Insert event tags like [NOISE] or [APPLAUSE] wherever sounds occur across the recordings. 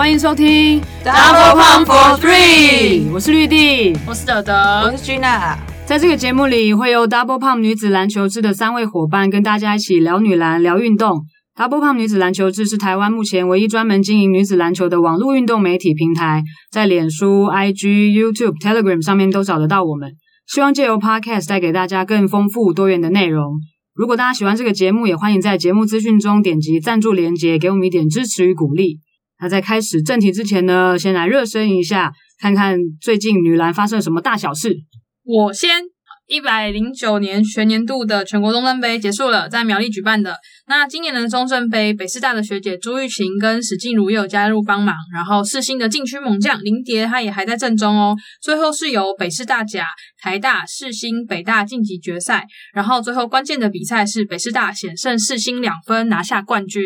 欢迎收听 Double Pump for Three，我是绿地，我是德德，我是 Gina。在这个节目里，会由 Double Pump 女子篮球志的三位伙伴跟大家一起聊女篮、聊运动。Double Pump 女子篮球志是台湾目前唯一专门经营女子篮球的网络运动媒体平台，在脸书、IG、YouTube、Telegram 上面都找得到我们。希望借由 Podcast 带给大家更丰富多元的内容。如果大家喜欢这个节目，也欢迎在节目资讯中点击赞助链接，给我们一点支持与鼓励。那在开始正题之前呢，先来热身一下，看看最近女篮发生了什么大小事。我先，一百零九年全年度的全国中正杯结束了，在苗栗举办的。那今年的中正杯，北师大的学姐朱玉琴跟史静茹也有加入帮忙，然后世新的禁区猛将林蝶，她也还在阵中哦。最后是由北师大甲、台大、世新、北大晋级决赛，然后最后关键的比赛是北师大险胜世新两分拿下冠军。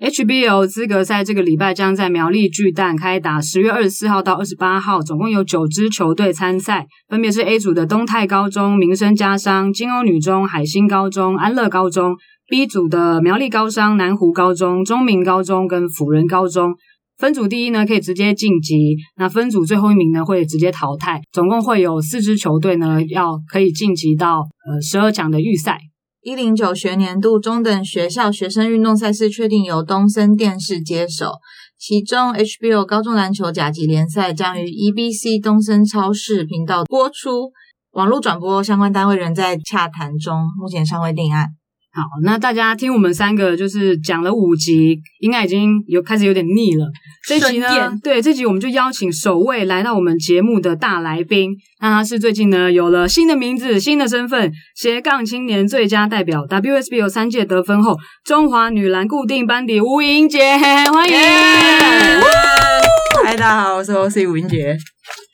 HBL 资格赛这个礼拜将在苗栗巨蛋开打，十月二十四号到二十八号，总共有九支球队参赛，分别是 A 组的东泰高中、民生家商、金欧女中、海星高中、安乐高中；B 组的苗栗高商、南湖高中、中明高中跟辅仁高中。分组第一呢可以直接晋级，那分组最后一名呢会直接淘汰，总共会有四支球队呢要可以晋级到呃十二强的预赛。一零九学年度中等学校学生运动赛事确定由东森电视接手，其中 HBO 高中篮球甲级联赛将于 EBC 东森超市频道播出，网络转播相关单位仍在洽谈中，目前尚未定案。好，那大家听我们三个就是讲了五集，应该已经有开始有点腻了。这集呢，对这集我们就邀请首位来到我们节目的大来宾，那他是最近呢有了新的名字、新的身份——斜杠青年最佳代表，WSB 有三届得分后，中华女篮固定班底吴英杰，欢迎！嗨，大家好，我是 OC 吴英杰。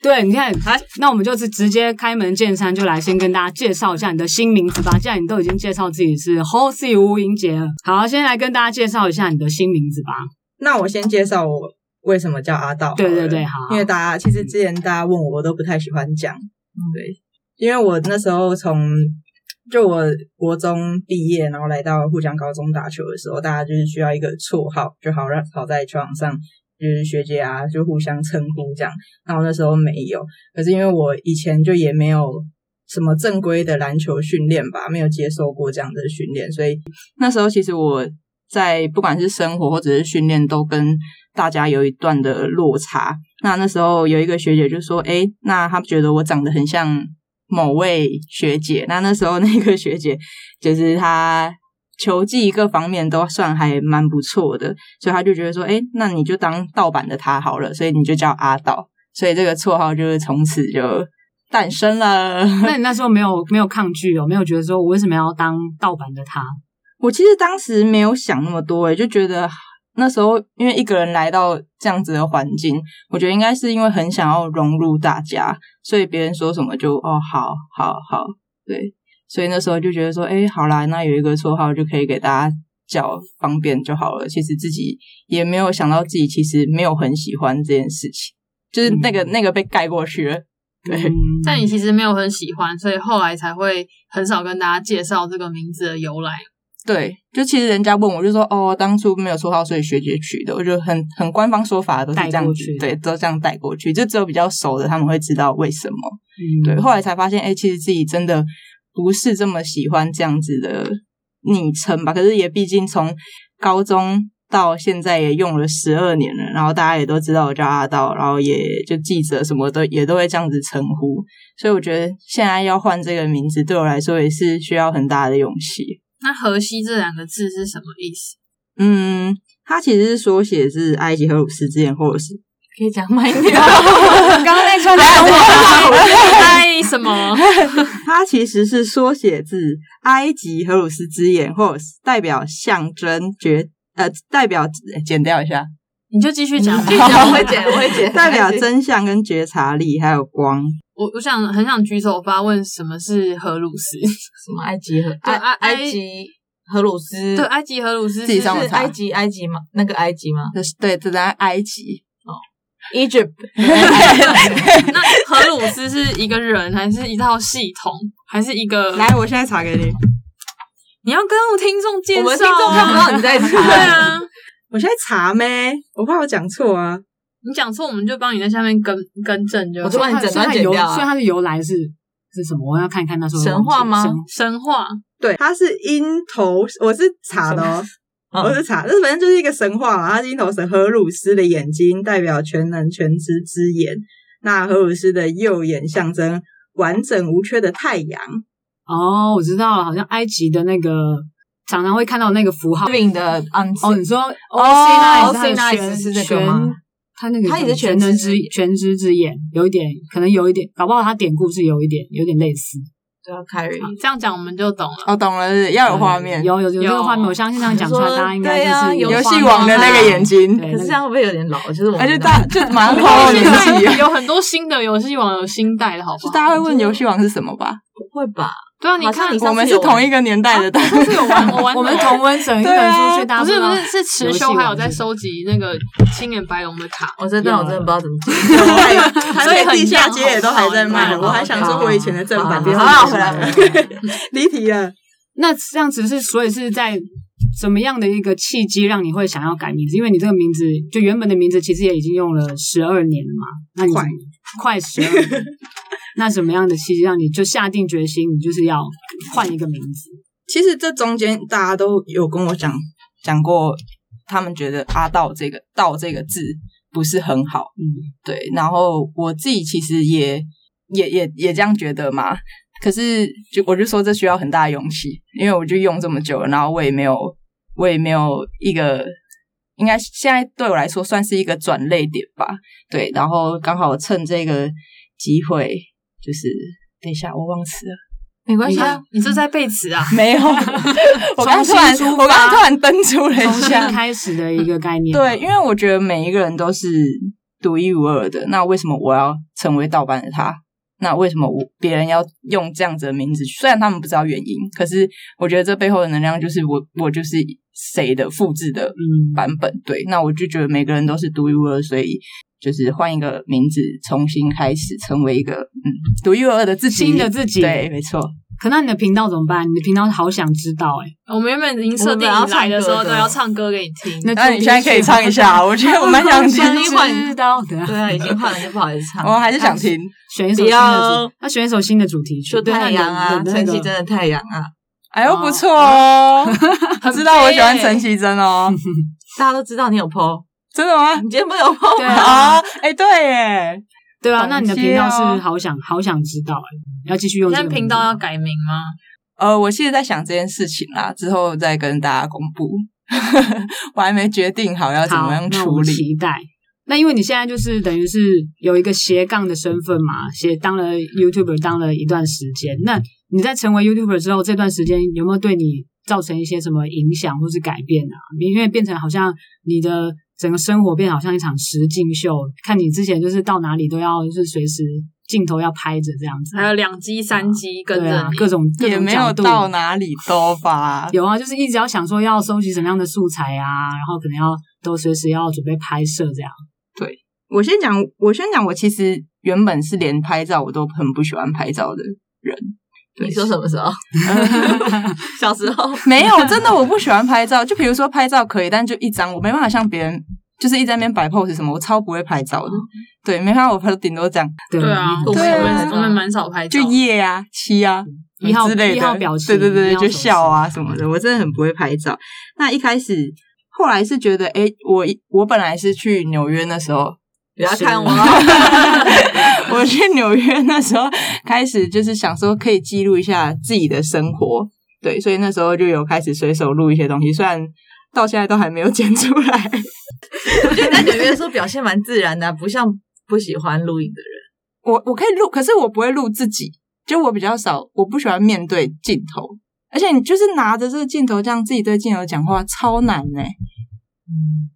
对，你看，好，那我们就是直接开门见山，就来先跟大家介绍一下你的新名字吧。既然你都已经介绍自己是 Hosie 吴英杰了，好，先来跟大家介绍一下你的新名字吧。那我先介绍我为什么叫阿道。对对对，好。因为大家其实之前大家问我，我都不太喜欢讲。对，因为我那时候从就我国中毕业，然后来到沪江高中打球的时候，大家就是需要一个绰号，就好让好在球场上。就是学姐啊，就互相称呼这样。那我那时候没有，可是因为我以前就也没有什么正规的篮球训练吧，没有接受过这样的训练，所以那时候其实我在不管是生活或者是训练，都跟大家有一段的落差。那那时候有一个学姐就说：“哎，那她觉得我长得很像某位学姐。”那那时候那个学姐就是她。球技各方面都算还蛮不错的，所以他就觉得说，哎，那你就当盗版的他好了，所以你就叫阿道，所以这个绰号就是从此就诞生了。那你那时候没有没有抗拒哦，没有觉得说我为什么要当盗版的他？我其实当时没有想那么多，哎，就觉得那时候因为一个人来到这样子的环境，我觉得应该是因为很想要融入大家，所以别人说什么就哦，好好好，对。所以那时候就觉得说，哎，好啦，那有一个绰号就可以给大家叫方便就好了。其实自己也没有想到自己其实没有很喜欢这件事情，就是那个那个被盖过去了。对，但你其实没有很喜欢，所以后来才会很少跟大家介绍这个名字的由来。对，就其实人家问我就说，哦，当初没有绰号，所以学姐取的。我觉得很很官方说法都是这样子，对，都这样带过去。就只有比较熟的他们会知道为什么。对，后来才发现，哎，其实自己真的。不是这么喜欢这样子的昵称吧？可是也毕竟从高中到现在也用了十二年了，然后大家也都知道我叫阿道，然后也就记者什么的也都会这样子称呼，所以我觉得现在要换这个名字对我来说也是需要很大的勇气。那荷西这两个字是什么意思？嗯，它其实是缩写是埃及荷鲁斯之眼，或者是。可以讲慢一点。[LAUGHS] 刚刚那串中文埃什么？[LAUGHS] 它其实是缩写字埃及荷鲁斯之眼，或代表象征觉呃，代表剪掉一下，你就继续讲，继续讲，我会剪，我会剪。代表真相跟觉察力，还有光。我我想很想举手发问，什么是荷鲁斯？[LAUGHS] 什么埃及荷？埃埃及荷鲁斯？对，埃及荷鲁斯自己上网查。埃及埃及吗？那个埃及吗？对，这在埃及。Egypt，[LAUGHS] [LAUGHS] 那荷鲁斯是一个人，还是一套系统，还是一个？来，我现在查给你。你要跟我听众介绍，我们听众看不到你在查。[LAUGHS] 对啊，我现在查咩？我怕我讲错啊。你讲错，我们就帮你在下面更更正就好。我就帮你整段剪掉啊所以它的由来是是什么？我要看一看那时候神话吗神神话，对，它是鹰头，我是查的我是查，这反正就是一个神话嘛。它是鹰头神荷鲁斯的眼睛代表全能全知之眼，那荷鲁斯的右眼象征完整无缺的太阳。哦，我知道了，好像埃及的那个常常会看到那个符号。哦，你说哦 Osiris 是这个吗他那个他也是全能之全知之眼，有一点，可能有一点，搞不好他典故是有一点，有点类似。对啊，Carry，这样讲我们就懂了。哦，懂了，是要有画面，有有有这个有画面，我相信这样讲出来，大家应该就是游戏面王的那个眼睛对可是这样会不会有点老？就是我们哎的而且大就马上不透露年纪，有很多新的游戏王有新代的，好不好？就大家会问游戏王是什么吧？不会吧？对啊，你看我们是同一个年代的，但上次有玩，[LAUGHS] 我玩我们同温层一对本啊不是不是是池游戏修还有在收集那个青眼白龙的卡，我真的我真的不知道怎么 [LAUGHS] 接。[LAUGHS] 所以地下街也都还在卖，所以很我还想说我以前的正版，好别好好回来回来离题了。那这样子是，所以是在什么样的一个契机让你会想要改名字？因为你这个名字就原本的名字其实也已经用了十二年了嘛，那你快快十二年，那什么样的契机让你就下定决心，你就是要换一个名字？其实这中间大家都有跟我讲讲过，他们觉得“阿道”这个“道”这个字不是很好，嗯，对。然后我自己其实也也也也这样觉得嘛。可是就我就说这需要很大的勇气，因为我就用这么久了，然后我也没有我也没有一个，应该现在对我来说算是一个转类点吧。对，然后刚好趁这个机会，就是等一下我忘词了。没关系啊，你是在背词啊？没有，[LAUGHS] 我刚刚突然，我刚刚突然登出了一下。开始的一个概念。对，因为我觉得每一个人都是独一无二的，那为什么我要成为盗版的他？那为什么我别人要用这样子的名字？虽然他们不知道原因，可是我觉得这背后的能量就是我，我就是谁的复制的嗯，版本。对，那我就觉得每个人都是独一无二，所以就是换一个名字，重新开始，成为一个嗯独一无二的自己，新的自己对，没错。可那你的频道怎么办？你的频道好想知道哎、我们原本已经设定你来的时候都要唱歌给你听。那那你现在可以唱一下，[LAUGHS] 我觉得我蛮想听声音换知道的。对啊，已经换了就不好意思唱。[LAUGHS] 我还是想听。选一首新的主，要选一首新的主题曲，就对太阳啊，陈绮贞的太阳啊，哎呦，哦不错哦，[LAUGHS] 知道我喜欢陈绮贞哦，大家都知道你有 PO，真的吗？你今天不是有对吗？啊啊，哎，对耶，对啊，那你的频道是好想好想知道哎、要继续用现在这个名字频道要改名吗？呃，我现在在想这件事情啦，之后再跟大家公布，[LAUGHS] 我还没决定好要怎么样处理。期待。那因为你现在就是等于是有一个斜杠的身份嘛，斜当了 YouTuber 当了一段时间。那你在成为 YouTuber 之后，这段时间有没有对你造成一些什么影响或是改变啊？因为变成好像你的整个生活变好像一场实境秀，看你之前就是到哪里都要就是随时镜头要拍着这样子，还有两机、三机跟对啊，着你，各种各也没有到哪里都吧，[LAUGHS] 有啊，就是一直要想说要收集什么样的素材啊，然后可能要都随时要准备拍摄这样。对我先讲，我先讲，我其实原本是连拍照我都很不喜欢拍照的人。对你说什么时候？[LAUGHS] 小时候没有，真的我不喜欢拍照。就比如说拍照可以，但就一张，我没办法像别人，就是一直在那边摆 pose 什么，我超不会拍照的。对，没办法，我拍顶多这样，对对啊，我们对啊我们蛮少拍照就，夜啊、七啊。一号之类的一号表情对对对，就笑啊什么的，我真的很不会拍照。那一开始，后来是觉得，哎，我我本来是去纽约的时候，不要看我，[LAUGHS] [LAUGHS] 我去纽约那时候开始就是想说可以记录一下自己的生活，对，所以那时候就有开始随手录一些东西，虽然到现在都还没有 [LAUGHS] 剪出来。我觉得你在纽约的时候表现蛮自然的啊，不像不喜欢录影的人。我我可以录，可是我不会录自己，就我比较少，我不喜欢面对镜头，而且你就是拿着这个镜头这样自己对镜头讲话，超难呢、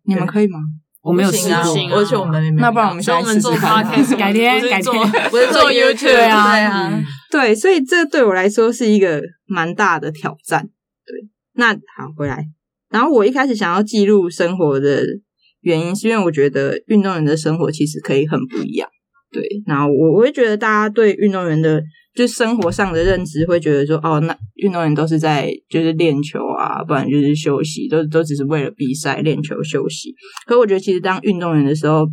你们可以吗？我没有试过。而且我们那不然我们所以我们做 podcast，改天不是做改天。不是做做 [LAUGHS] YouTube，YouTube 对啊，嗯对啊，对，所以这对我来说是一个蛮大的挑战。对，那好回来，然后我一开始想要记录生活的原因，是因为我觉得运动员的生活其实可以很不一样。对，然后我我会觉得大家对运动员的就生活上的认知会觉得说，哦，那运动员都是在就是练球啊，不然就是休息，都都只是为了比赛练球休息。可我觉得其实当运动员的时候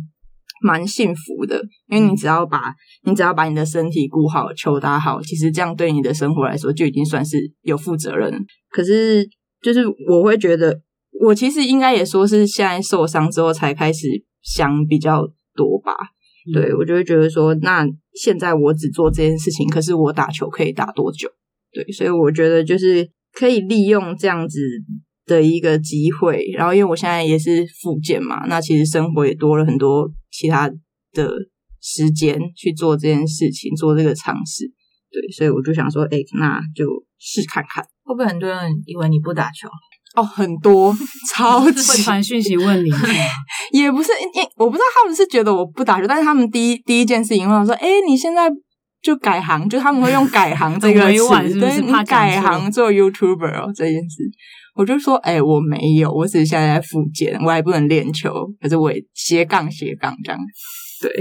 蛮幸福的，因为你只要把你只要把你的身体顾好，球打好，其实这样对你的生活来说就已经算是有负责任。可是就是我会觉得，我其实应该也说是现在受伤之后才开始想比较多吧。对，我就会觉得说，那现在我只做这件事情，可是我打球可以打多久？对，所以我觉得就是可以利用这样子的一个机会，然后因为我现在也是复健嘛，那其实生活也多了很多其他的时间去做这件事情，做这个尝试。对，所以我就想说，哎，那就试看看。会不会很多人以为你不打球？哦，很多，[LAUGHS] 超会级传讯息问你，也不是，因因我不知道他们是觉得我不打球，但是他们第一第一件事情问我说：“哎，你现在就改行，就他们会用改行 [LAUGHS] 这个词，对，你改行做 YouTuber 哦这件事。”我就说：“哎，我没有，我只是现在在复健，我还不能练球，可是我也斜杠斜杠这样。”对，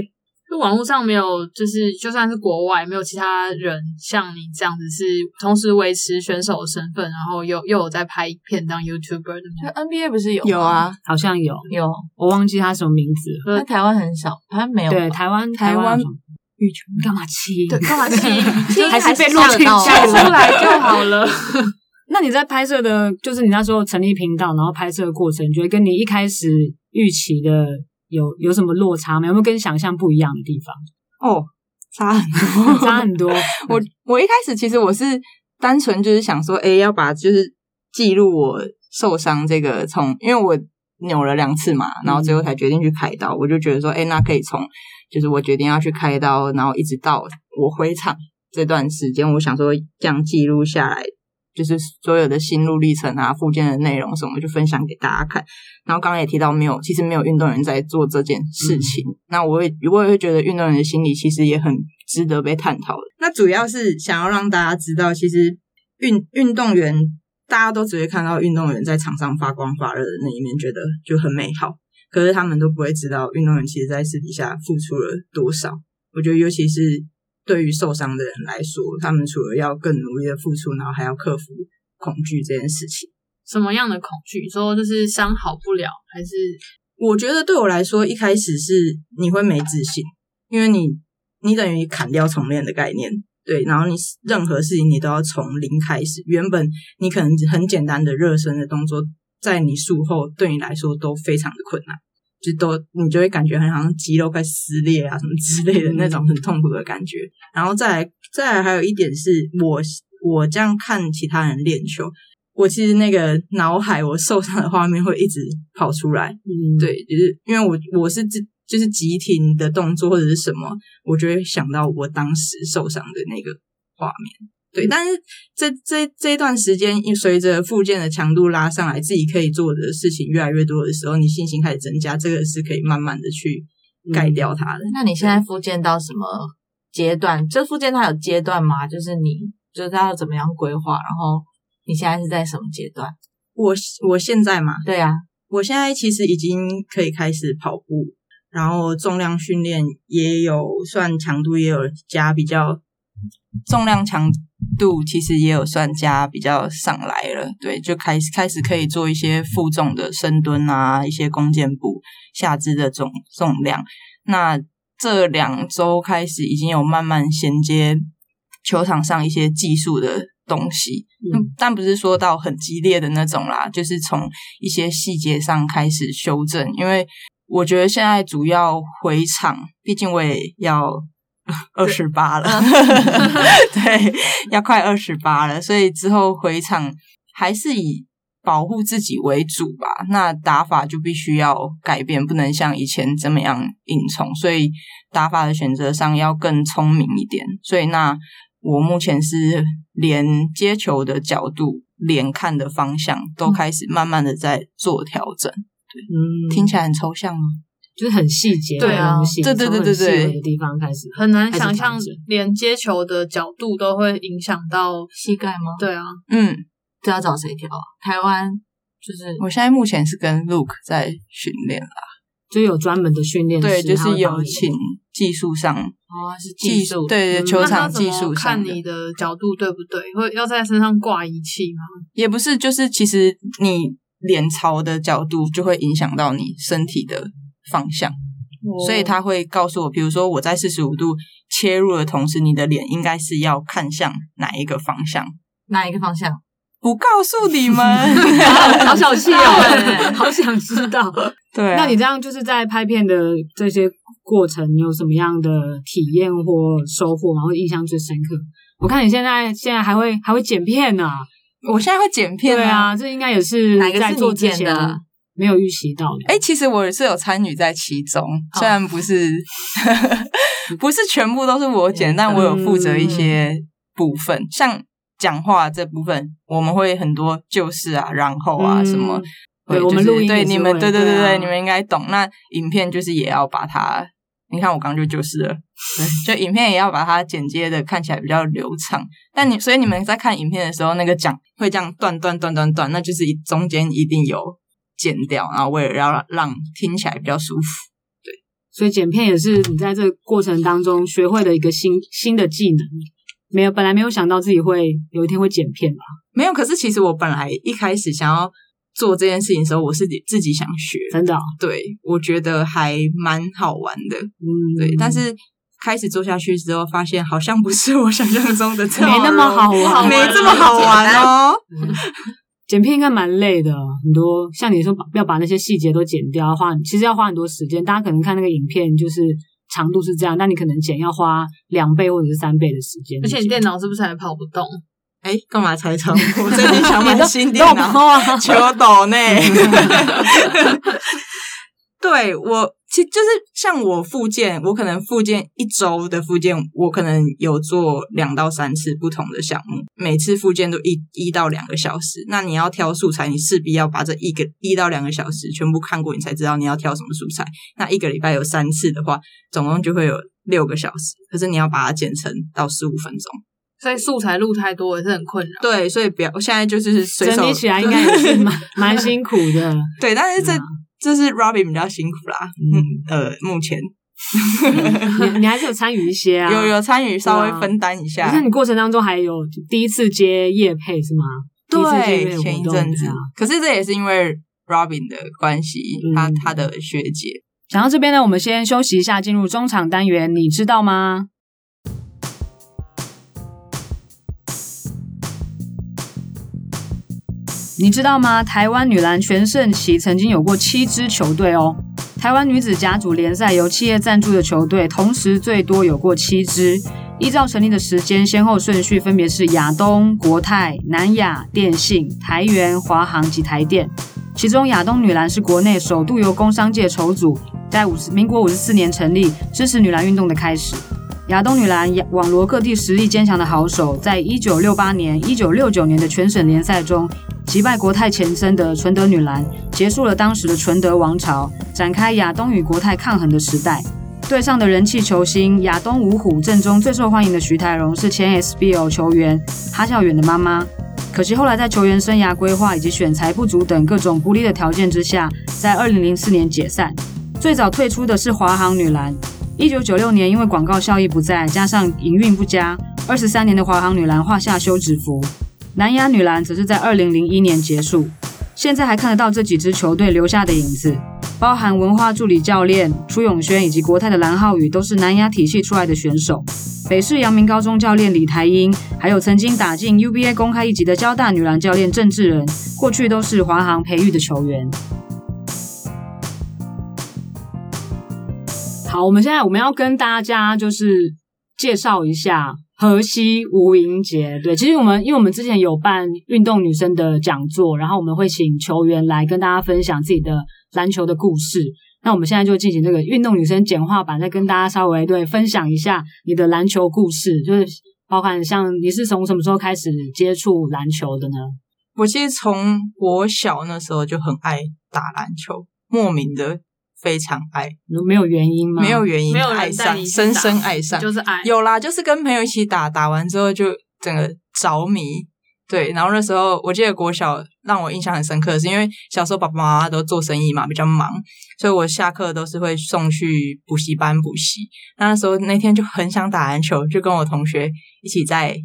就网络上没有，就是就算是国外，没有其他人像你这样子是同时维持选手的身份，然后又又有在拍片当 YouTuber 的吗。就 NBA 不是有有啊，好像有，有，我忘记他什么名字了。那台湾很少，台湾没有吧。对，台湾台湾羽球你干嘛气？对，干嘛气？[LAUGHS] 还是被录吓到进讲出来就好了。[LAUGHS] 那你在拍摄的，就是你那时候成立频道，然后拍摄的过程，你觉得跟你一开始预期的有有什么落差吗？有没有跟想象不一样的地方？哦，差很多，[LAUGHS] 差很多。我我一开始其实我是单纯就是想说，哎，要把就是记录我受伤这个从，因为我扭了两次嘛，然后最后才决定去开刀。我就觉得说，哎，那可以从就是我决定要去开刀，然后一直到我回场这段时间，我想说这样记录下来，就是所有的心路历程啊、附件的内容什么，就分享给大家看。然后刚刚也提到，没有，其实没有运动员在做这件事情。那我也我也会觉得，运动员的心理其实也很值得被探讨的。那主要是想要让大家知道，其实运运动员大家都只会看到运动员在场上发光发热的那一面，觉得就很美好。可是他们都不会知道，运动员其实在私底下付出了多少。我觉得，尤其是对于受伤的人来说，他们除了要更努力的付出，然后还要克服恐惧这件事情。什么样的恐惧？说就是伤好不了，还是我觉得对我来说，一开始是你会没自信，因为你你等于砍掉重练的概念，对，然后你任何事情你都要从零开始。原本你可能很简单的热身的动作，在你术后对你来说都非常的困难，就都你就会感觉很好像肌肉快撕裂啊什么之类的那种很痛苦的感觉。然后再来再来还有一点是我我这样看其他人练球。我其实那个脑海我受伤的画面会一直跑出来，嗯，对，就是因为我我是自就是急停的动作或者是什么，我就会想到我当时受伤的那个画面。对，但是这这这一段时间，因随着附件的强度拉上来，自己可以做的事情越来越多的时候，你信心开始增加，这个是可以慢慢的去盖掉它的。那你现在复健到什么阶段？这复健它有阶段吗？就是你就是它要怎么样规划？然后你现在是在什么阶段？我我现在嘛，对啊，我现在其实已经可以开始跑步，然后重量训练也有算强度也有加比较，重量强度其实也有算加比较上来了，对，就开始开始可以做一些负重的深蹲啊，一些弓箭步下肢的重重量。那这两周开始已经有慢慢衔接球场上一些技术的东西，嗯，但不是说到很激烈的那种啦，就是从一些细节上开始修正。因为我觉得现在主要回场，毕竟我也要二十八了，[LAUGHS] 对，要快二十八了，所以之后回场还是以保护自己为主吧。那打法就必须要改变，不能像以前这么样硬冲，所以打法的选择上要更聪明一点。所以那。我目前是连接球的角度、连看的方向都开始慢慢的在做调整。对，嗯，听起来很抽象吗？就是很细节对啊对对对对对细微的地方开始，很难想象连接球的角度都会影响到？膝盖吗？对啊，嗯，这要找谁调啊？台湾就是我现在目前是跟 Luke 在训练啦。就有专门的训练师，对，就是有请技术上哦，是技技术。对对，嗯球场技术上看你的角度对不对？会要在身上挂仪器吗？也不是，就是其实你脸朝的角度就会影响到你身体的方向，所以他会告诉我，比如说我在四十五度切入的同时，你的脸应该是要看向哪一个方向。哪一个方向？不告诉你们，[LAUGHS] 好小气哦，好想知道。对啊、那你这样就是在拍片的这些过程，你有什么样的体验或收获吗？或印象最深刻？我看你现在现在还会还会剪片呢、我现在会剪片对啊，这应该也是哪个是在做你剪的没有预习到的。哎、其实我是有参与在其中，虽然不是 [LAUGHS] 不是全部都是我剪，但我有负责一些部分，像讲话这部分，我们会很多就是啊，然后啊、嗯什么。我们录音对你们，对对对对啊你们应该懂。那影片就是也要把它，你看我刚刚就就是了，就影片也要把它剪接的看起来比较流畅。但你所以你们在看影片的时候，那个讲会这样断断断断断，那就是中间一定有剪掉，然后为了要让让听起来比较舒服。对所以剪片也是你在这个过程当中学会的一个新新的技能。没有，本来没有想到自己会有一天会剪片吧？没有，可是其实我本来一开始想要做这件事情的时候，我是自己想学，真的哦、对我觉得还蛮好玩的，嗯，对。但是开始做下去之后，发现好像不是我想象中的这没那么好玩，没这么好玩哦。剪片应该蛮累的，很多像你说把要把那些细节都剪掉，花其实要花很多时间。大家可能看那个影片就是长度是这样，但你可能剪要花两倍或者是三倍的时间。而且你电脑是不是还跑不动？哎，干嘛拆穿 [LAUGHS] 我？我最近想买新电都脑，啊 [LAUGHS] 求抖呢。[LAUGHS] 对我，其实就是像我复健，我可能复健一周的复健，我可能有做两到三次不同的项目，每次复健都一一到两个小时。那你要挑素材，你势必要把这一个一到两个小时全部看过，你才知道你要挑什么素材。那一个礼拜有三次的话，总共就会有六个小时。可是你要把它剪成到十五分钟。所以素材录太多也是很困扰。对，所以不要，我现在就是随手整理起来应该也是蛮 [LAUGHS] 蛮辛苦的。对，但是这、这是 Robin 比较辛苦啦。嗯，呃，目前 [LAUGHS] 你你还是有参与一些啊？有有参与，稍微分担一下。可是你过程当中还有第一次接业配是吗？对，前一阵子啊，可是这也是因为 Robin 的关系，他嗯他的学姐。讲到这边呢，我们先休息一下，进入中场单元，你知道吗？你知道吗？台湾女篮全盛期曾经有过七支球队哦。台湾女子甲组联赛由企业赞助的球队，同时最多有过七支。依照成立的时间先后顺序，分别是亚东、国泰、南亚、电信、台元、华航及台电。其中亚东女篮是国内首度由工商界筹组，在五十民国五十四年成立，支持女篮运动的开始。亚东女篮网罗各地实力坚强的好手，在一九六八年、一九六九年的全省联赛中，击败国泰前身的纯德女篮，结束了当时的纯德王朝，展开亚东与国泰抗衡的时代。队上的人气球星亚东五虎阵中最受欢迎的徐台荣是前 SBL 球员哈孝远的妈妈。可惜后来在球员生涯规划以及选材不足等各种不利的条件之下，在二零零四年解散。最早退出的是华航女篮。一九九六年因为广告效益不在，加上营运不佳，二十三年的华航女篮画下休止符。南亚女篮则是在二零零一年结束。现在还看得到这几支球队留下的影子，包含文化助理教练初永轩以及国泰的蓝浩宇，都是南亚体系出来的选手。北市阳明高中教练李台英，还有曾经打进 UBA 公开一级的交大女篮教练郑志仁，过去都是华航培育的球员。好，我们现在我们要跟大家就是介绍一下河西无影节。对，其实我们因为我们之前有办运动女生的讲座，然后我们会请球员来跟大家分享自己的篮球的故事。那我们现在就进行这个运动女生简化版，再跟大家稍微对分享一下你的篮球故事，就是包含像你是从什么时候开始接触篮球的呢？我其实从我小那时候就很爱打篮球，莫名的非常爱，没有原因吗？没有原因，没有爱上，深深爱上。就是爱。有啦，就是跟朋友一起打，打完之后就整个着迷，对，然后那时候我记得国小让我印象很深刻的是，因为小时候爸爸妈妈都做生意嘛，比较忙，所以我下课都是会送去补习班补习。那那时候那天就很想打篮球，就跟我同学一起在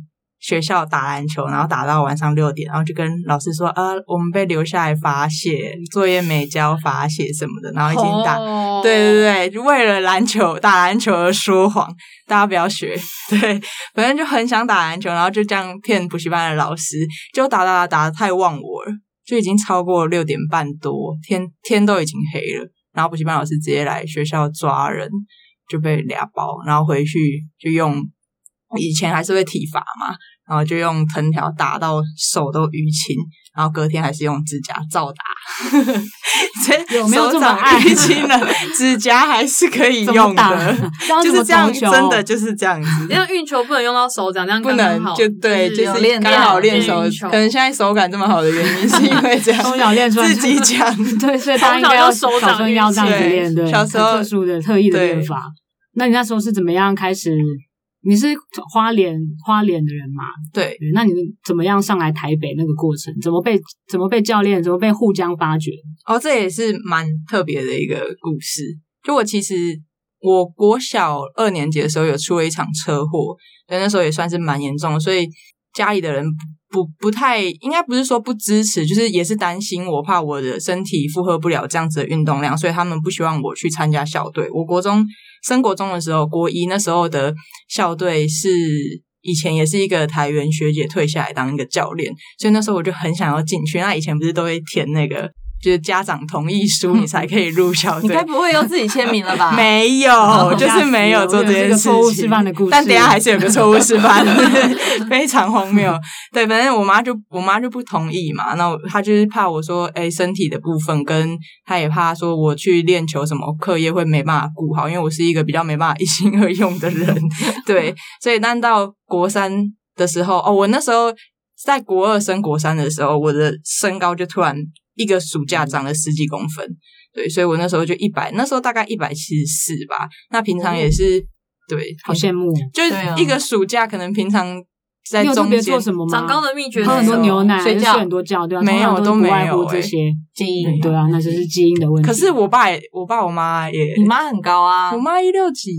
学校打篮球，然后打到晚上六点，然后就跟老师说啊，我们被留下来罚写，作业没交罚写什么的，然后已经打。哦对对对，就为了篮球打篮球而说谎，大家不要学。[LAUGHS] 对，反正就很想打篮球，然后就这样骗补习班的老师，就打打打打得太忘我了，就已经超过六点半多，天天都已经黑了。然后补习班老师直接来学校抓人，就被俩包，然后回去就用以前还是会体罚嘛，然后就用藤条打到手都淤青，然后隔天还是用指甲照打。[LAUGHS] 这有没有这么爱淤青了，指甲还是可以用的，[LAUGHS] 就是这样，真的就是这样子。因为运球不能用到手掌，这样不能就对，就就是刚好练手，球可能现在手感这么好的原因是因为这样，[LAUGHS] 从小练出来自己讲，对，所以大家应该要从小就手掌小时候应该要这样子对练，对，小时候很特殊的特意的练法。那你那时候是怎么样开始？你是花莲花莲的人嘛？对，那你怎么样上来台北那个过程？怎么被怎么被教练？怎么被互江发掘？哦，这也是蛮特别的一个故事。就我其实我国小二年级的时候有出了一场车祸，对，那时候也算是蛮严重的，所以家里的人不不不太应该不是说不支持，就是也是担心我怕我的身体负荷不了这样子的运动量，所以他们不希望我去参加校队。我国中升国中的时候，国一那时候的校队是。以前也是一个台员学姐退下来当一个教练，所以那时候我就很想要进去。那以前不是都会填那个就是家长同意书，你才可以入校 [LAUGHS] 队。你该不会又自己签名了吧？[LAUGHS] 没有，就是没有做这件事情。错误示范的故事但等下还是有个错误示范，[LAUGHS] 非常荒谬。对，反正我妈就我妈就不同意嘛，那我她就是怕我说，哎，身体的部分，跟她也怕说我去练球什么课业会没办法顾好，因为我是一个比较没办法一心二用的人。对，所以但到国三的时候，哦，我那时候在国二升国三的时候，我的身高就突然一个暑假长了十几公分。对，所以我那时候就一百，那时候大概一百七十四吧。那平常也是、对，好羡慕。就是一个暑假，可能平常在你有特中间别做什么吗？长高的秘诀喝很多牛奶，睡觉睡很多觉，对啊，没有都是不外没有这些。基因嗯对啊，那就是基因的问题。可是我爸也，我爸我妈也，你妈很高啊我，妈一六几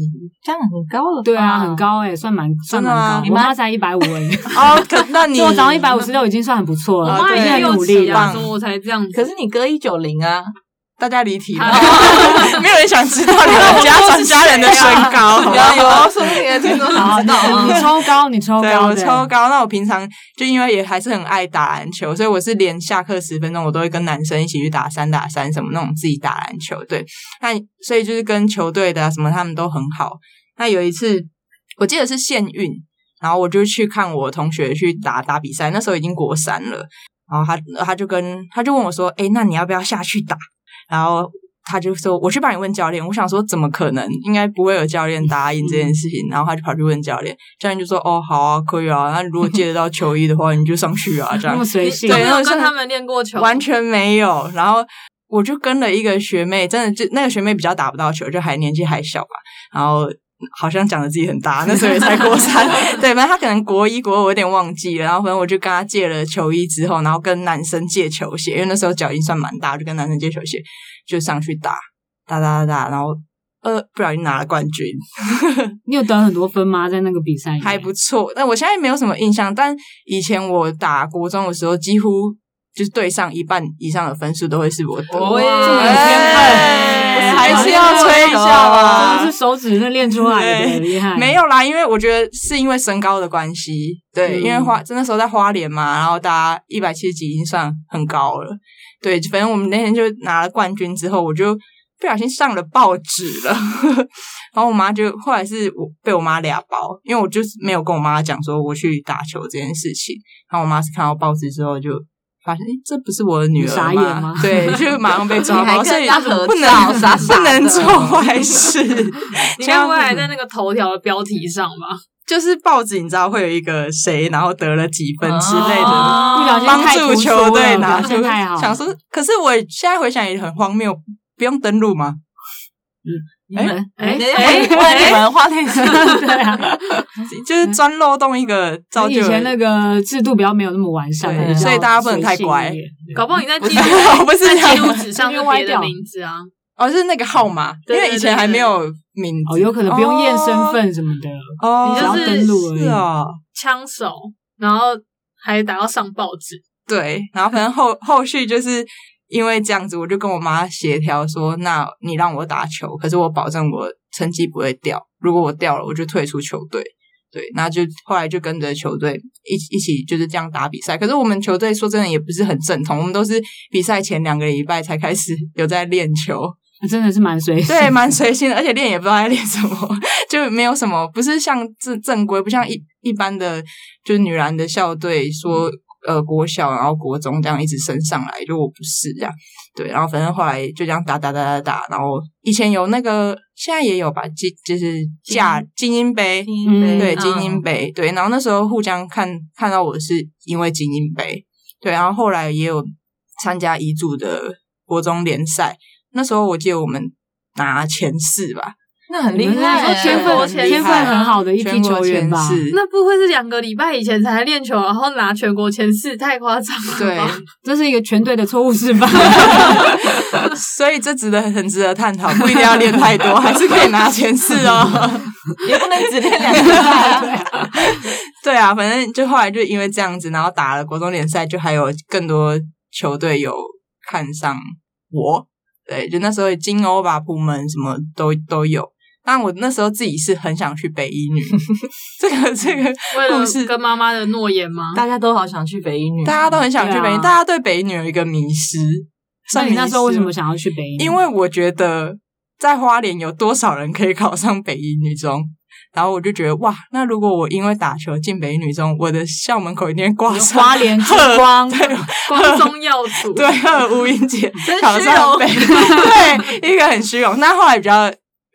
这样很高了吧。对啊，很高哎，算蛮算真的吗蛮高。你妈我妈才一百五而已，[LAUGHS] 哦，可那你 [LAUGHS] 我长到一百五十六已经算很不错了。啊我妈最近对也有很努力啊，棒所以我才这样子。可是你哥一九零啊，大家离题了，好 [LAUGHS] 没有人想知道你们家长家人的身高，[LAUGHS] 好不好有有，说不定的听众好，知道啊 [LAUGHS] 你。超高，你超高超高，那我平常就因为也还是很爱打篮球，所以我是连下课十分钟我都会跟男生一起去打三打三什么那种自己打篮球。对，那所以就是跟球队的、啊、什么他们都很好。那有一次我记得是县运，然后我就去看我同学去打打比赛，那时候已经国三了，然后他他就跟他就问我说：“诶，那你要不要下去打？”然后他就说：“我去帮你问教练。”我想说怎么可能？应该不会有教练答应这件事情。然后他就跑去问教练，教练就说：“哦，好啊，可以啊。那如果借得到球衣的话，你就上去啊。”这样那么随性都。没有跟他们练过球，完全没有。然后我就跟了一个学妹，真的就那个学妹比较打不到球，就还年纪还小吧。然后好像讲的自己很大，[LAUGHS] 那时候也才国三，[LAUGHS] 对，反正他可能国一、国二，我有点忘记了。然后反正我就跟他借了球衣之后，然后跟男生借球鞋，因为那时候脚已经算蛮大，就跟男生借球鞋，就上去打打打打打，然后呃不小心拿了冠军。[LAUGHS] 你有得很多分吗？在那个比赛还不错。但我现在没有什么印象，但以前我打国中的时候，几乎就是对上一半以上的分数都会是我得。哦这么有天分哎还是要吹一下吧。真的是手指那练出来的，对厉害。没有啦，因为我觉得是因为身高的关系，对，嗯因为花那时候在花莲嘛，然后大家一百七十几已经算很高了，对，反正我们那天就拿了冠军之后，我就不小心上了报纸了，[LAUGHS] 然后我妈就后来是我被我妈俩包，因为我就是没有跟我妈讲说我去打球这件事情，然后我妈是看到报纸之后就。发现诶，这不是我的女儿吗 [LAUGHS] 对，就马上被抓 [LAUGHS] 你还包，所以跟人家合不能傻傻 [LAUGHS] 不能做坏事。你该不会还在那个头条的标题上吧？就是报纸，你知道会有一个谁，然后得了几分之类的，帮助球队拿出现太好。想说，可是我现在回想也很荒谬，不用登录吗？你们哎哎你们花类似，对啊，[LAUGHS] 就是钻漏洞一个造就以前那个制度比较没有那么完善，所以大家不能太乖搞不好你在记录，[LAUGHS] 不是记录纸上是 [LAUGHS] 别的因为歪掉。名字啊。哦是那个号码，因对对为以前还没有名字哦，有可能不用验身份什么的，哦，你就是登录而已。是。哦，枪手，然后还打到上报纸。对，然后反正后后续就是因为这样子，我就跟我妈协调说，那你让我打球，可是我保证我成绩不会掉，如果我掉了，我就退出球队。对，那就后来就跟着球队一起一起就是这样打比赛。可是我们球队说真的也不是很正统，我们都是比赛前两个礼拜才开始有在练球，[LAUGHS] 真的是蛮随性，对，蛮随心的，而且练也不知道在练什么，[LAUGHS] 就没有什么，不是像正正规，不像一一般的，就是女篮的校队说，呃，国小然后国中这样一直升上来，就我不是这样，对，然后反正后来就这样打打打打打，然后以前有那个，现在也有吧，就就是架精英杯，嗯对，嗯精英杯，对，然后那时候互相看看到我是因为精英杯，对，然后后来也有参加乙组的国中联赛，那时候我记得我们拿前四吧，那很厉害天分天分很好的一批球员吧？那不会是两个礼拜以前才练球，然后拿全国前四，太夸张了对，吧？[LAUGHS] 这是一个全队的错误示范。[LAUGHS] 所以这值得很值得探讨，不一定要练太多，还是可以拿前四哦。[LAUGHS] 也不能只练两个礼拜啊。对啊，反正就后来就因为这样子，然后打了国中联赛，就还有更多球队有看上我。对，就那时候金欧吧、普门什么都都有。但我那时候自己是很想去北一女，[LAUGHS] 这个这个为了故事跟妈妈的诺言吗？大家都好想去北一女，大家都很想去北一，大家对北一女有一个迷失。算那你那时候为什么想要去北一女？因为我觉得在花莲有多少人可以考上北一女中，然后我就觉得哇，那如果我因为打球进北一女中，我的校门口一定会挂上花莲之光，[LAUGHS] 光宗耀祖，对，贺吴英姐考上北，[LAUGHS] 对，一个很虚荣。那后来比较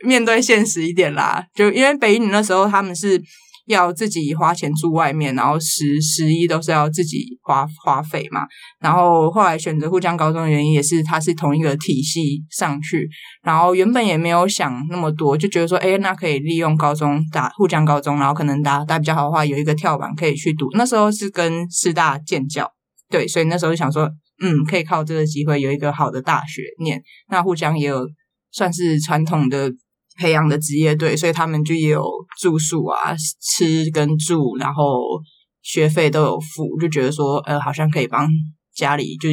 面对现实一点啦，就因为北一女那时候他们是要自己花钱住外面，然后十十一都是要自己花花费嘛。然后后来选择沪江高中的原因也是它是同一个体系上去，然后原本也没有想那么多，就觉得说，哎，那可以利用高中打沪江高中，然后可能打打比较好的话，有一个跳板可以去读。那时候是跟师大建教。对，所以那时候就想说，嗯，可以靠这个机会有一个好的大学念。那沪江也有算是传统的培养的职业队，所以他们就也有住宿啊、吃跟住，然后学费都有付，就觉得说，呃，好像可以帮家里就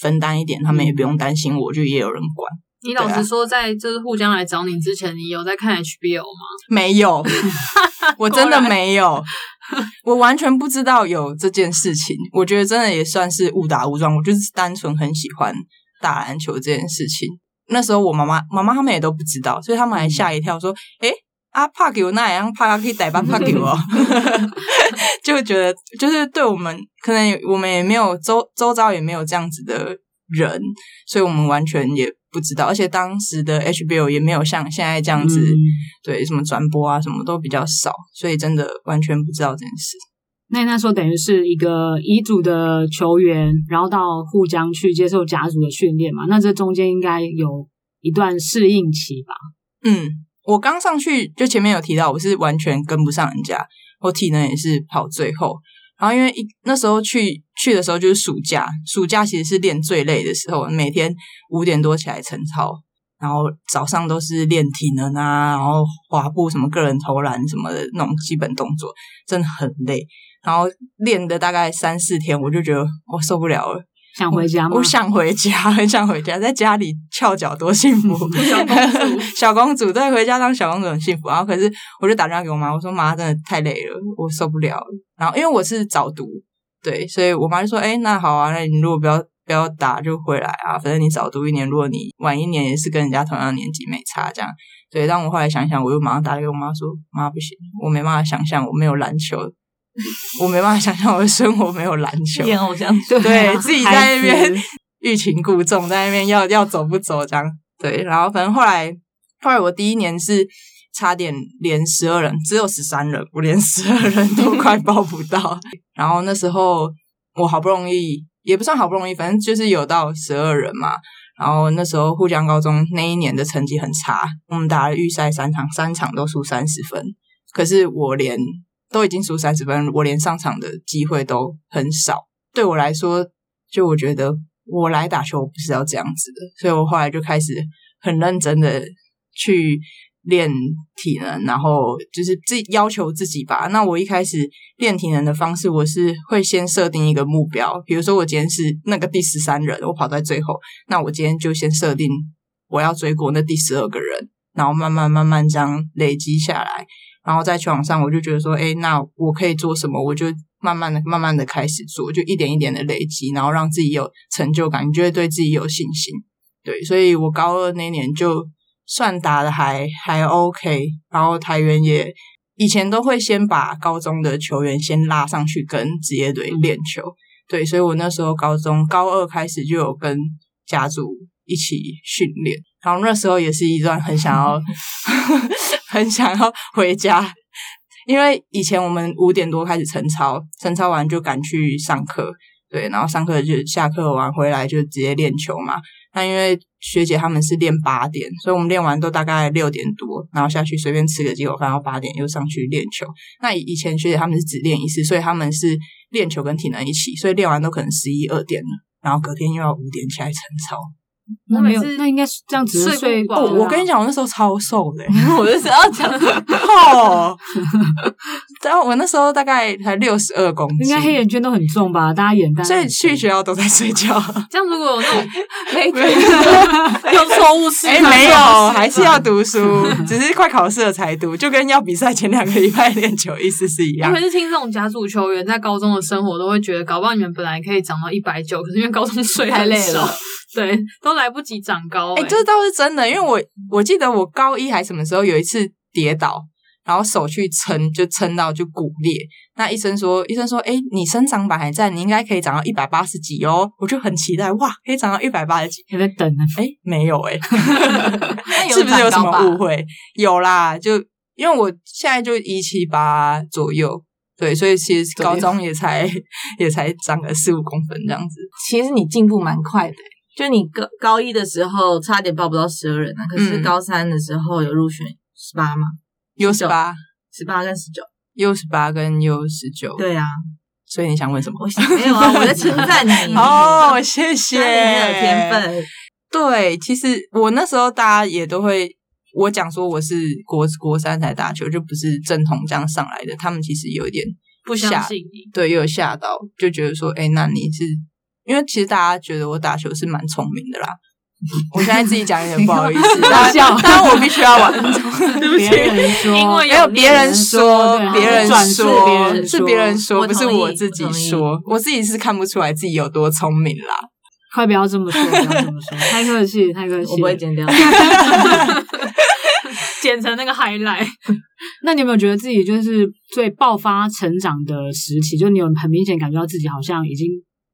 分担一点，他们也不用担心我，就也有人管。你老实说，在就是互相来找你之前，你有在看 HBO 吗？没有，[LAUGHS] 我真的没有，[LAUGHS] 我完全不知道有这件事情。我觉得真的也算是误打误撞，我就是单纯很喜欢打篮球这件事情。那时候我妈妈、妈妈他们也都不知道，所以他们还吓一跳，说：“诶，啊，帕球那样帕可以逮班帕给我。[LAUGHS] ” [LAUGHS] 就觉得就是对我们可能我们也没有周周遭也没有这样子的人，所以我们完全也不知道。而且当时的 HBO 也没有像现在这样子。嗯对，什么转播啊，什么都比较少，所以真的完全不知道这件事。那那时候等于是一个乙组的球员，然后到沪江去接受甲组的训练嘛？那这中间应该有一段适应期吧？嗯，我刚上去就前面有提到，我是完全跟不上人家，我体能也是跑最后。然后因为一那时候去去的时候就是暑假，暑假其实是练最累的时候，每天五点多起来晨操，然后早上都是练体能啊，然后滑步什么个人投篮什么的那种基本动作，真的很累。然后练的大概三四天，我就觉得我受不了了，想回家吗？我想回家，很想回家，在家里翘脚多幸福，[LAUGHS] 小公主小公主对，回家当小公主很幸福。然后可是我就打电话给我妈，我说妈，真的太累了，我受不了了。然后因为我是早读，对，所以我妈就说，哎，那好啊，那你如果不要不要打就回来啊，反正你早读一年，如果你晚一年也是跟人家同样年纪没差这样。对，但我后来想想，我又马上打给我妈说，妈不行，我没办法想象我没有篮球，[LAUGHS] 我没办法想象我的生活没有篮球。演偶像剧，对 [LAUGHS] 自己在那孩边子欲擒故纵，在那边要要走不走这样。对，然后反正后来后来我第一年是差点连十二人，只有十三人，我连十二人都快报不到。[LAUGHS] 然后那时候我好不容易，也不算好不容易，反正就是有到十二人嘛。然后那时候沪江高中那一年的成绩很差，我们打了预赛三场，三场都输三十分。可是我连都已经输三十分，我连上场的机会都很少。对我来说，就我觉得我来打球不是要这样子的，所以我后来就开始很认真的去练体能，然后就是自要求自己吧。那我一开始练体能的方式，我是会先设定一个目标，比如说我今天是那个第十三人，我跑在最后，那我今天就先设定我要追过那第十二个人，然后慢慢慢慢这样累积下来。然后在球场上，我就觉得说，哎，那我可以做什么？我就慢慢的、慢慢的开始做，就一点一点的累积，然后让自己有成就感，你就会对自己有信心。对，所以我高二那年就算打的还还 OK，然后台员也以前都会先把高中的球员先拉上去跟职业队练球。对，所以我那时候高中高二开始就有跟家族一起训练，然后那时候也是一段很想要。[LAUGHS] 很想要回家，因为以前我们五点多开始晨操，晨操完就赶去上课，对，然后上课就下课完回来就直接练球嘛。那因为学姐他们是练八点，所以我们练完都大概六点多，然后下去随便吃个鸡口饭，然后八点又上去练球。那以前学姐他们是只练一次，所以他们是练球跟体能一起，所以练完都可能十一二点了，然后隔天又要五点起来晨操。那没有，那应该是这样子睡不饱哦，我跟你讲，我那时候超瘦的，[LAUGHS] 我就是要讲，[LAUGHS] [LAUGHS] 哦，然后我那时候大概才六十二公斤，应该黑眼圈都很重吧？大家眼袋，所以去学校都在睡觉。这样如果有那种没用错误式，哎，没有，还是要读书，只是快考试了才读，就跟要比赛前两个礼拜练球意思是一样。因为是听这种甲组球员在高中的生活，都会觉得，搞不好你们本来可以长到一百九，可是因为高中睡太累了，对，都来不及长高。哎，这倒是真的，因为我我记得我高一还什么时候有一次跌倒，然后手去撑，就撑到就骨裂。那医生说，医生说，哎，你生长板还在，你应该可以长到一百八十几哦。我就很期待，哇，可以长到一百八十几。还在等呢，哎，没有哎，[LAUGHS] 是不是有什么误会？有啦，就因为我现在就一七八左右，对，所以其实高中也才 [LAUGHS] 也才长了四五公分这样子。其实你进步蛮快的。就你高高一的时候差点报不到十二人啊，可是高三的时候有入选十八吗？U 十八、十八跟十九，U 十八跟 U 十九。对啊，所以你想问什么？没有啊，我在称赞你 [LAUGHS] 哦，[LAUGHS] 谢谢。很有天分。对，其实我那时候大家也都会，我讲说我是国国三才打球，就不是正统这样上来的。他们其实有一点不相信你，对，又有吓到，就觉得说，哎，那你是。因为其实大家觉得我打球是蛮聪明的啦，[LAUGHS] 我现在自己讲有点不好意思，当然我必须要玩。[LAUGHS] 对不起，[LAUGHS] 因为有别人说，别人说，是别人说，不是我自己说，我自己是看不出来自己有多聪明啦。快不要这么说，不要这么说，太客气，太客气，我不会剪掉，剪成那个 highlight。那你有没有觉得自己就是最爆发成长的时期？就你有很明显感觉到自己好像已经。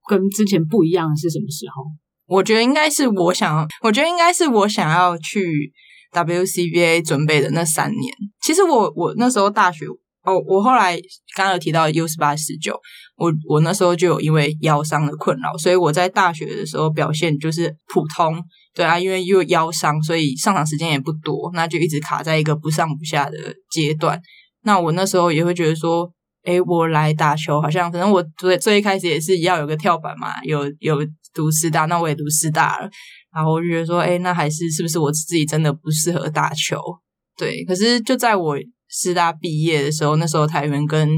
跟之前不一样的是什么时候？我觉得应该是我想，我觉得应该是我想要去 WCBA 准备的那三年。其实我我那时候大学哦，我后来刚刚有提到 U 十八十九，我我那时候就有因为腰伤的困扰，所以我在大学的时候表现就是普通。对啊，因为又腰伤，所以上场时间也不多，那就一直卡在一个不上不下的阶段。那我那时候也会觉得说。哎，我来打球，好像可能我最最一开始也是要有个跳板嘛，有有读师大，那我也读师大了，然后我就觉得说，哎，那还是是不是我自己真的不适合打球？对，可是就在我师大毕业的时候，那时候台湾跟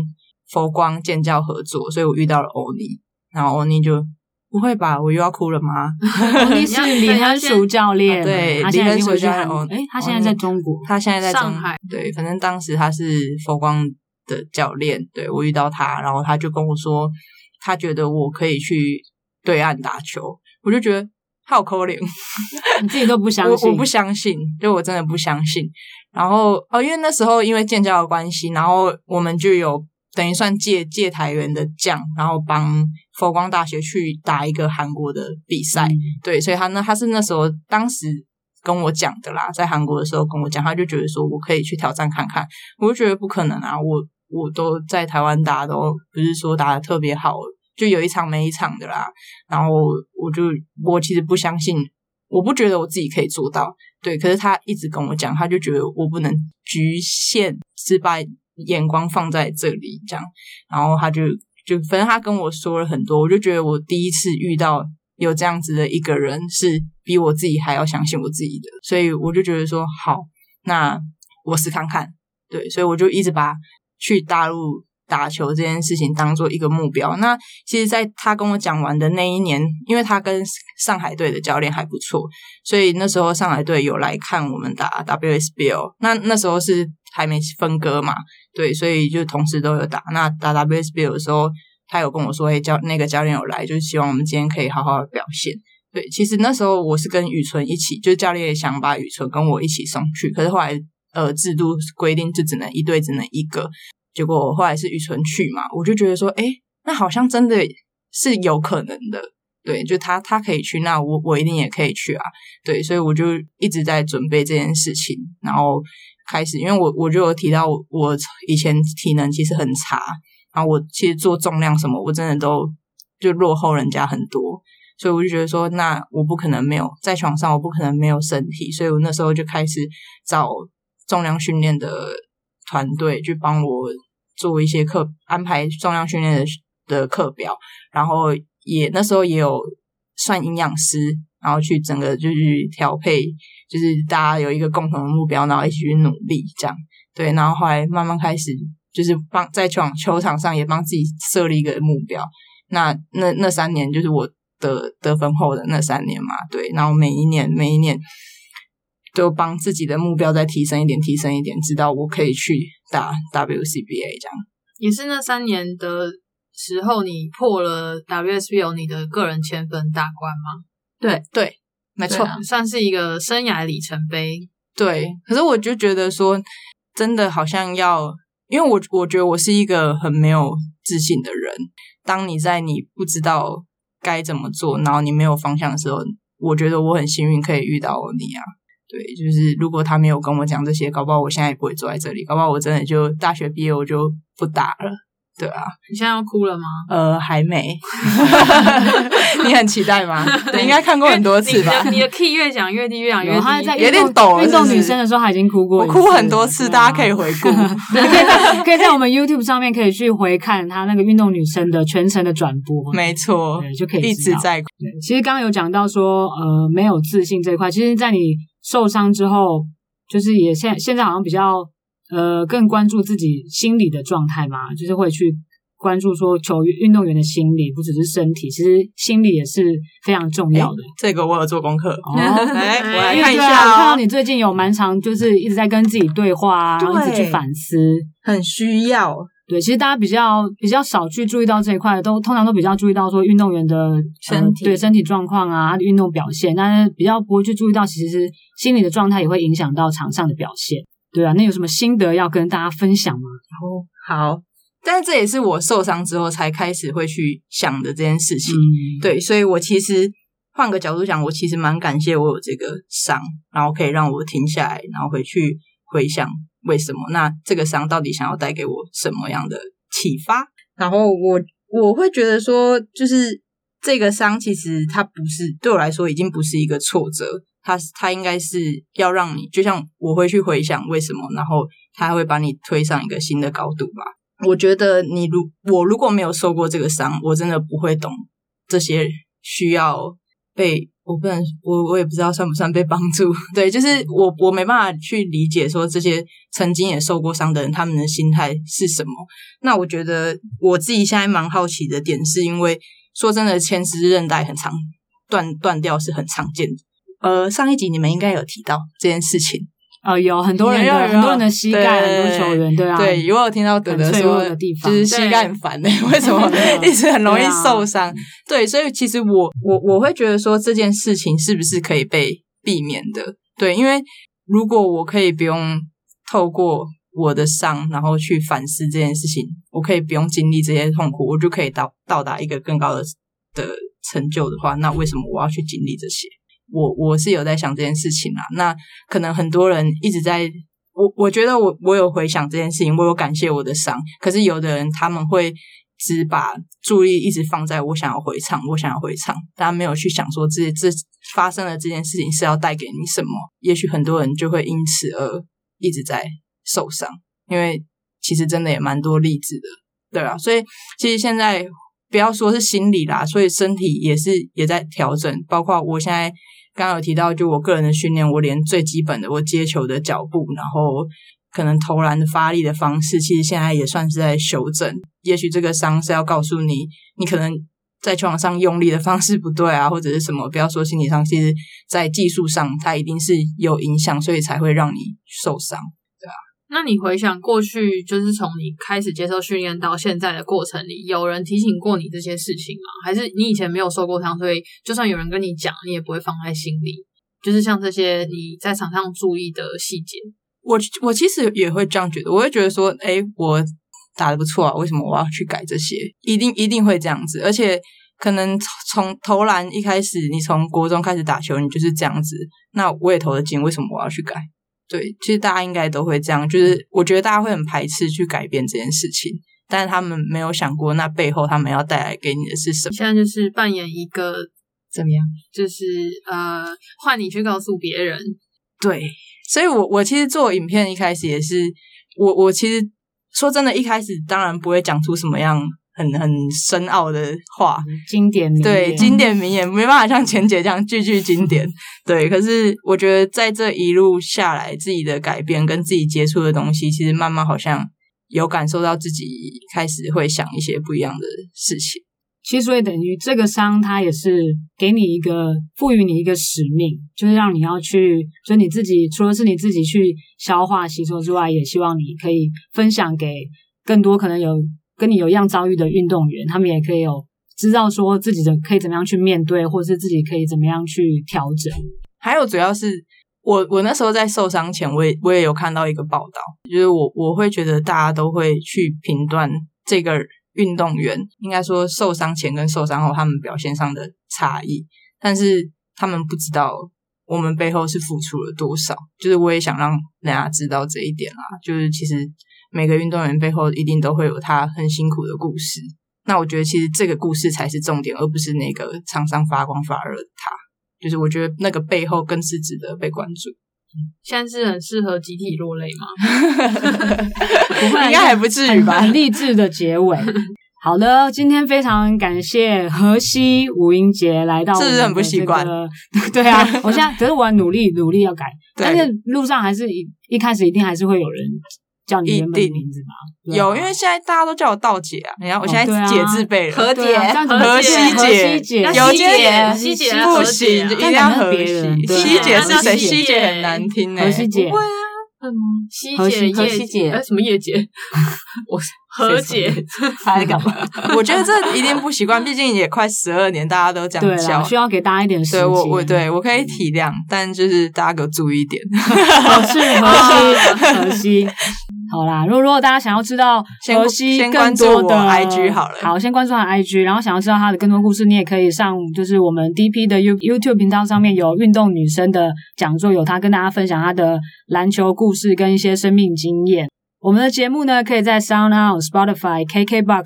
佛光建教合作，所以我遇到了欧尼，然后欧尼就不会吧，我又要哭了吗？[LAUGHS] 欧尼是李亨淑教练，对，他现在回去韩国，哎，他现在在中国，他现在在上海，对，反正当时他是佛光。的教练，对我遇到他，然后他就跟我说，他觉得我可以去对岸打球，我就觉得好可怜，[LAUGHS] 你自己都不相信，我我不相信，就我真的不相信。然后哦，因为那时候因为建教的关系，然后我们就有等于算借借台员的将，然后帮佛光大学去打一个韩国的比赛，对，所以他呢，他是那时候当时跟我讲的啦，在韩国的时候跟我讲，他就觉得说我可以去挑战看看，我就觉得不可能啊，我。我都在台湾打，都不是说打的特别好，就有一场没一场的啦。然后我就我其实不相信我不觉得我自己可以做到，对。可是他一直跟我讲，他就觉得我不能局限，只把眼光放在这里这样。然后他就就反正他跟我说了很多，我就觉得我第一次遇到有这样子的一个人，是比我自己还要相信我自己的，所以我就觉得说好，那我试看看，对。所以我就一直把去大陆。打球这件事情当做一个目标。那其实，在他跟我讲完的那一年，因为他跟上海队的教练还不错，所以那时候上海队有来看我们打 WSBL。那那时候是还没分割嘛，对，所以就同时都有打。那打 WSBL 的时候，他有跟我说：“哎，教那个教练有来，就是希望我们今天可以好好的表现。”对，其实那时候我是跟宇纯一起，就是教练也想把宇纯跟我一起送去，可是后来呃制度规定就只能一队只能一个。结果后来是雨纯去嘛，我就觉得说，哎，那好像真的是有可能的，对，就他他可以去，那我我一定也可以去啊，对，所以我就一直在准备这件事情，然后开始，因为我我就有提到我以前体能其实很差，然后我其实做重量什么，我真的都就落后人家很多，所以我就觉得说，那我不可能没有在床上，我不可能没有身体，所以我那时候就开始找重量训练的团队去帮我。做一些课安排重量训练的的课表，然后也那时候也有算营养师，然后去整个就是调配，就是大家有一个共同的目标，然后一起去努力这样。对，然后后来慢慢开始就是帮在球球场上也帮自己设立一个目标。那那那三年就是我的得分后的那三年嘛，对，然后每一年每一年都帮自己的目标再提升一点，提升一点，直到我可以去。打 WCBA 这样，也是那三年的时候，你破了 WSBO 你的个人千分大关吗？对对，没错，算是一个生涯里程碑。对，可是我就觉得说，真的好像要，因为我我觉得我是一个很没有自信的人。当你在你不知道该怎么做，然后你没有方向的时候，我觉得我很幸运可以遇到你啊。对，就是如果他没有跟我讲这些，搞不好我现在也不会坐在这里，搞不好我真的就大学毕业我就不打了。对啊，你现在要哭了吗？呃，还没。[LAUGHS] 你很期待吗？[LAUGHS] 你应该看过很多次吧？你的 key 越讲越低，越讲越低，有点抖。运动女生的时候，他已经哭过，我哭很多次，大家可以回顾。[LAUGHS] 可以可以在我们 YouTube 上面可以去回看他那个运动女生的全程的转播。没错，就可以一直在哭。其实刚刚有讲到说，呃，没有自信这一块，其实，在你受伤之后，就是也现现在好像比较。呃，更关注自己心理的状态嘛，就是会去关注说球运动员的心理，不只是身体，其实心理也是非常重要的。这个我有做功课，来我来看一下。看到你最近有蛮长，就是一直在跟自己对话啊，然后一直去反思，很需要。对，其实大家比较比较少去注意到这一块，都通常都比较注意到说运动员的身体对身体状况啊，运动表现，但是比较不会去注意到，其实心理的状态也会影响到场上的表现。对啊，那有什么心得要跟大家分享吗？哦，好，但是这也是我受伤之后才开始会去想的这件事情。对，所以我其实换个角度讲，我其实蛮感谢我有这个伤，然后可以让我停下来，然后回去回想为什么。那这个伤到底想要带给我什么样的启发？然后我我会觉得说，就是这个伤其实它不是对我来说已经不是一个挫折。它它应该是要让你，就像我会去回想为什么，然后他会把你推上一个新的高度吧。我觉得你如我如果没有受过这个伤，我真的不会懂这些需要被我不能我我也不知道算不算被帮助。[LAUGHS] 对，就是我我没办法去理解说这些曾经也受过伤的人他们的心态是什么。那我觉得我自己现在蛮好奇的点，是因为说真的，牵丝韧带很长断断掉是很常见的。呃，上一集你们应该有提到这件事情呃，有很多人的很多人的膝盖，很多球员对啊，对，我有听到德德说，就是膝盖很烦的，[LAUGHS] 为什么一直很容易受伤？对，所以其实我我我会觉得说这件事情是不是可以被避免的？对，因为如果我可以不用透过我的伤，然后去反思这件事情，我可以不用经历这些痛苦，我就可以到到达一个更高的的成就的话，那为什么我要去经历这些？我我是有在想这件事情啦，那可能很多人一直在，我我觉得我我有回想这件事情，我有感谢我的伤，可是有的人他们会只把注意力一直放在我想要回场，我想要回场，大家没有去想说这这发生了这件事情是要带给你什么。也许很多人就会因此而一直在受伤，因为其实真的也蛮多例子的，对啊。所以其实现在不要说是心理啦，所以身体也是也在调整。包括我现在刚有提到，就我个人的训练，我连最基本的我接球的脚步，然后。可能投篮的发力的方式，其实现在也算是在修正。也许这个伤是要告诉你，你可能在球场上用力的方式不对啊，或者是什么。不要说心理上，其实在技术上，它一定是有影响，所以才会让你受伤，那你回想过去，就是从你开始接受训练到现在的过程里，有人提醒过你这些事情吗？还是你以前没有受过伤，所以就算有人跟你讲，你也不会放在心里？就是像这些你在场上注意的细节。我我其实也会这样觉得，我会觉得说，哎，我打的不错啊，为什么我要去改这些？一定一定会这样子，而且可能从投篮一开始，你从国中开始打球，你就是这样子，那我也投的进，为什么我要去改？对，其实大家应该都会这样，就是我觉得大家会很排斥去改变这件事情，但是他们没有想过，那背后他们要带来给你的是什么？现在就是扮演一个怎么样？就是呃，换你去告诉别人，对。所以，我我其实做影片一开始也是，我我其实说真的，一开始当然不会讲出什么样很很深奥的话，经典名对经典名言没办法像钱姐这样句句经典，[LAUGHS] 对。可是我觉得在这一路下来，自己的改变跟自己接触的东西，其实慢慢好像有感受到自己开始会想一些不一样的事情。其实，所以等于这个伤，它也是给你一个赋予你一个使命，就是让你要去，就你自己除了是你自己去消化吸收之外，也希望你可以分享给更多可能有跟你有一样遭遇的运动员，他们也可以有知道说自己的可以怎么样去面对，或者是自己可以怎么样去调整。还有，主要是我我那时候在受伤前，我也我也有看到一个报道，就是我我会觉得大家都会去评断这个。运动员应该说受伤前跟受伤后他们表现上的差异，但是他们不知道我们背后是付出了多少。就是我也想让大家知道这一点啦。就是其实每个运动员背后一定都会有他很辛苦的故事。那我觉得其实这个故事才是重点，而不是那个场上发光发热的他。就是我觉得那个背后更是值得被关注。现在是很适合集体落泪吗？[LAUGHS] 应该还不至于吧？很励志的结尾。好的，今天非常感谢河西吴英杰来到，是不是很不习惯？[LAUGHS] 对啊，我现在可是我努力努力要改，但是路上还是一一开始一定还是会有人。叫你原本的名字吗？有，因为现在大家都叫我道姐啊。你看，我现在姐字辈了，何姐、何西姐、有姐、西姐不行，一定要何西。西姐是谁？西姐很难听诶。何西姐。西姐、何西姐，什么叶姐？[LAUGHS] 我 [LAUGHS] 何姐，还在干嘛？[LAUGHS] 我觉得这一定不习惯，毕竟也快十二年，大家都这样叫，需要给大家一点时间。对我，我对我可以体谅，但就是大家给我注意一点。[LAUGHS] 是何西。[LAUGHS] 好啦，如果如果大家想要知道河西更多的 IG 好了，好，先关注他的 IG，然后想要知道他的更多故事，你也可以上就是我们 DP 的 You YouTube 频道上面有运动女生的讲座，有他跟大家分享他的篮球故事跟一些生命经验。我们的节目呢，可以在 SoundOn、Spotify、KKBox、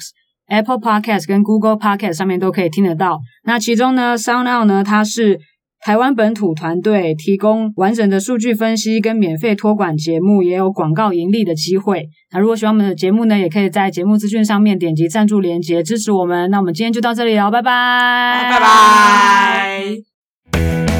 Apple Podcast 跟 Google Podcast 上面都可以听得到。那其中呢，SoundOn 呢，它是。台湾本土团队提供完整的数据分析跟免费托管节目，也有广告盈利的机会。那如果喜欢我们的节目呢，也可以在节目资讯上面点击赞助链接支持我们。那我们今天就到这里了，拜拜，拜拜。